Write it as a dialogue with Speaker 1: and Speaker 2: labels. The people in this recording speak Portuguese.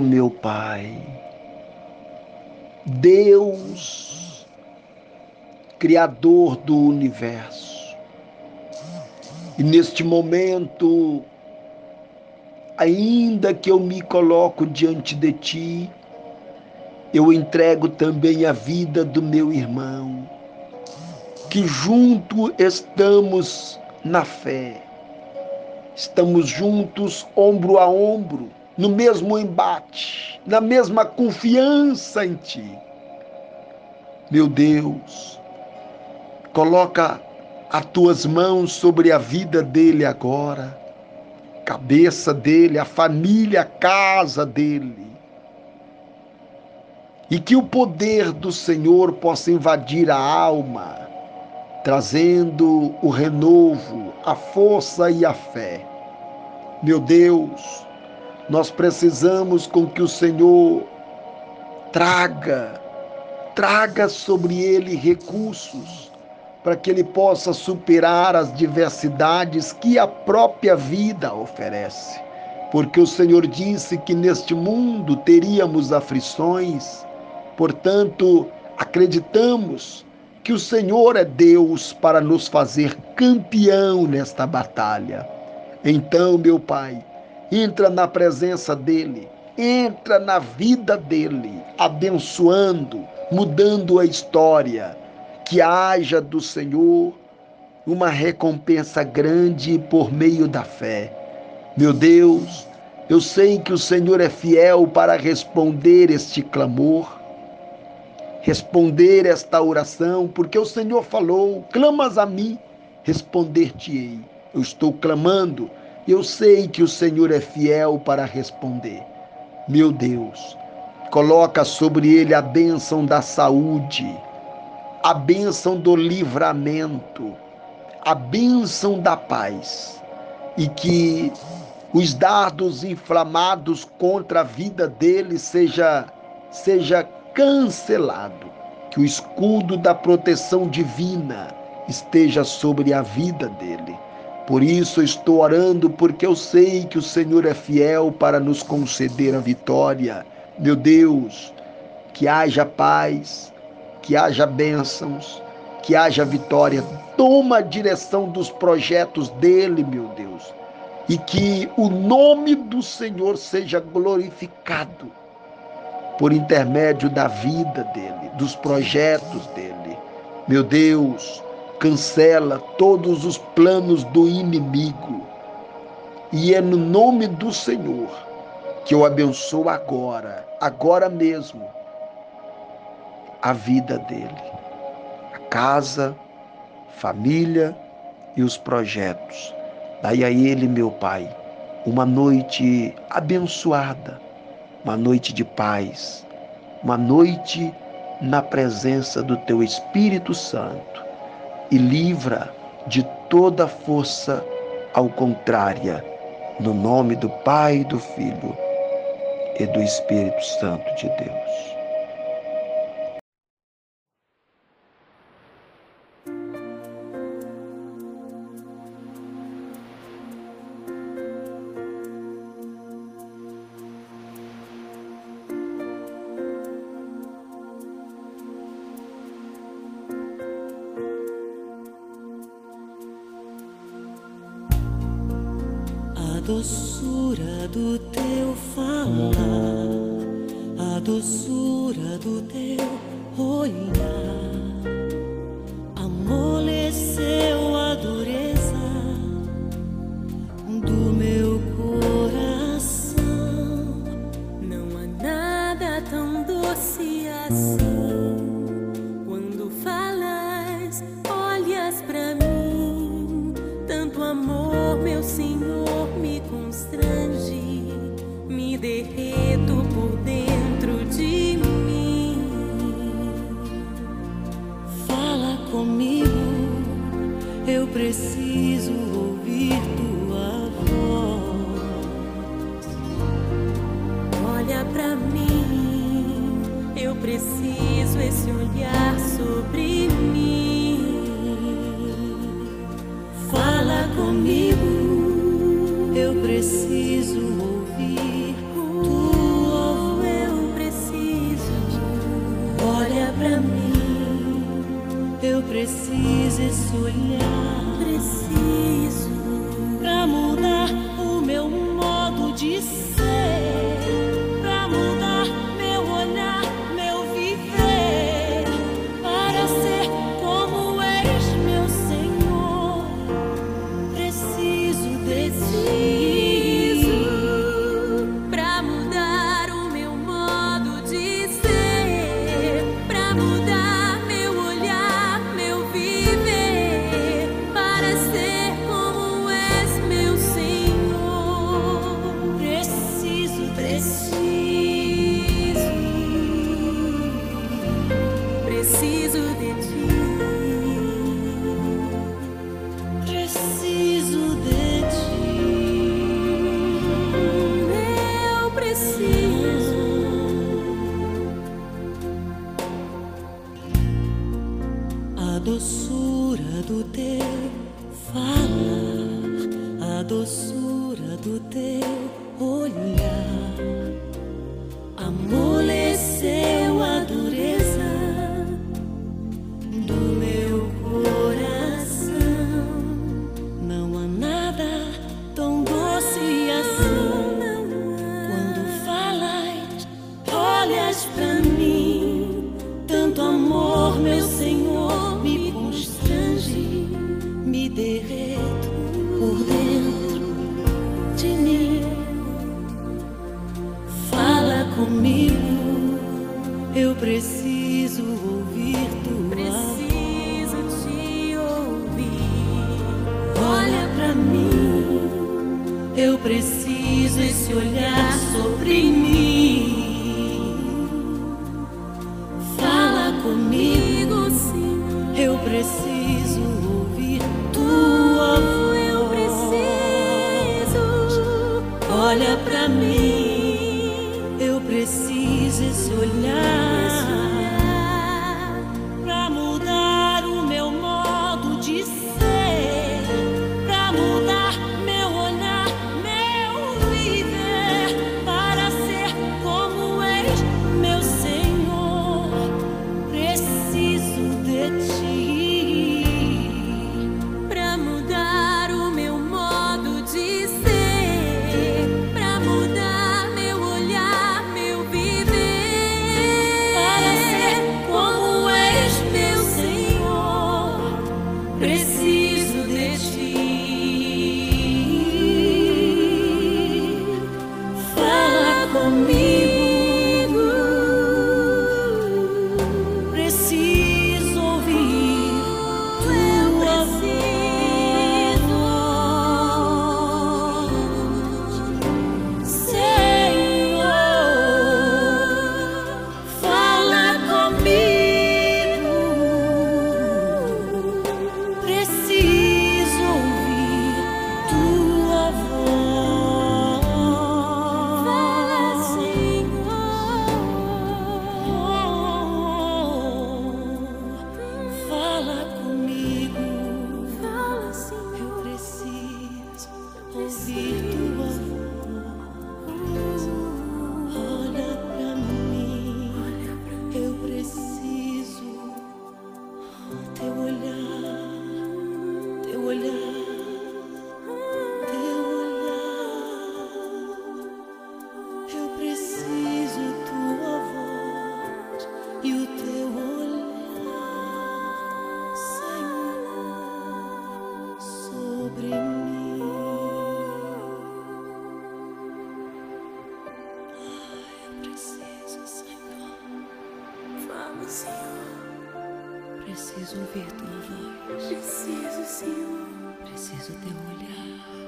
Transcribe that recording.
Speaker 1: Meu Pai, Deus, Criador do universo, e neste momento, ainda que eu me coloco diante de Ti, eu entrego também a vida do meu irmão, que junto estamos na fé, estamos juntos ombro a ombro, no mesmo embate, na mesma confiança em Ti. Meu Deus, coloca as tuas mãos sobre a vida dele agora, cabeça dele, a família, a casa dele e que o poder do Senhor possa invadir a alma, trazendo o renovo, a força e a fé. Meu Deus, nós precisamos com que o Senhor traga, traga sobre ele recursos para que ele possa superar as diversidades que a própria vida oferece. Porque o Senhor disse que neste mundo teríamos aflições, Portanto, acreditamos que o Senhor é Deus para nos fazer campeão nesta batalha. Então, meu Pai, entra na presença dele, entra na vida dele, abençoando, mudando a história. Que haja do Senhor uma recompensa grande por meio da fé. Meu Deus, eu sei que o Senhor é fiel para responder este clamor responder esta oração, porque o Senhor falou: clamas a mim, responder-te-ei. Eu estou clamando, eu sei que o Senhor é fiel para responder. Meu Deus, coloca sobre ele a bênção da saúde, a bênção do livramento, a bênção da paz, e que os dardos inflamados contra a vida dele seja seja cancelado. Que o escudo da proteção divina esteja sobre a vida dele. Por isso estou orando, porque eu sei que o Senhor é fiel para nos conceder a vitória. Meu Deus, que haja paz, que haja bênçãos, que haja vitória. Toma a direção dos projetos dele, meu Deus, e que o nome do Senhor seja glorificado por intermédio da vida dele, dos projetos dele. Meu Deus, cancela todos os planos do inimigo. E é no nome do Senhor que eu abençoo agora, agora mesmo, a vida dele, a casa, família e os projetos. Daí a ele, meu Pai, uma noite abençoada uma noite de paz, uma noite na presença do teu Espírito Santo e livra de toda força ao contrária, no nome do Pai, do Filho e do Espírito Santo de Deus.
Speaker 2: Doçura do teu falar, a doçura do teu olhar, amoleceu a dureza do meu coração. Não há nada tão doce assim. Preciso doçura do teu falar, a doçura do teu olhar amoleceu. comigo. Eu preciso ouvir tua
Speaker 3: preciso voz. te ouvir.
Speaker 2: Olha para mim. Eu preciso esse olhar sobre mim. eu preciso, Senhor. Preciso ouvir tua voz. Preciso,
Speaker 3: Senhor.
Speaker 2: Preciso teu olhar.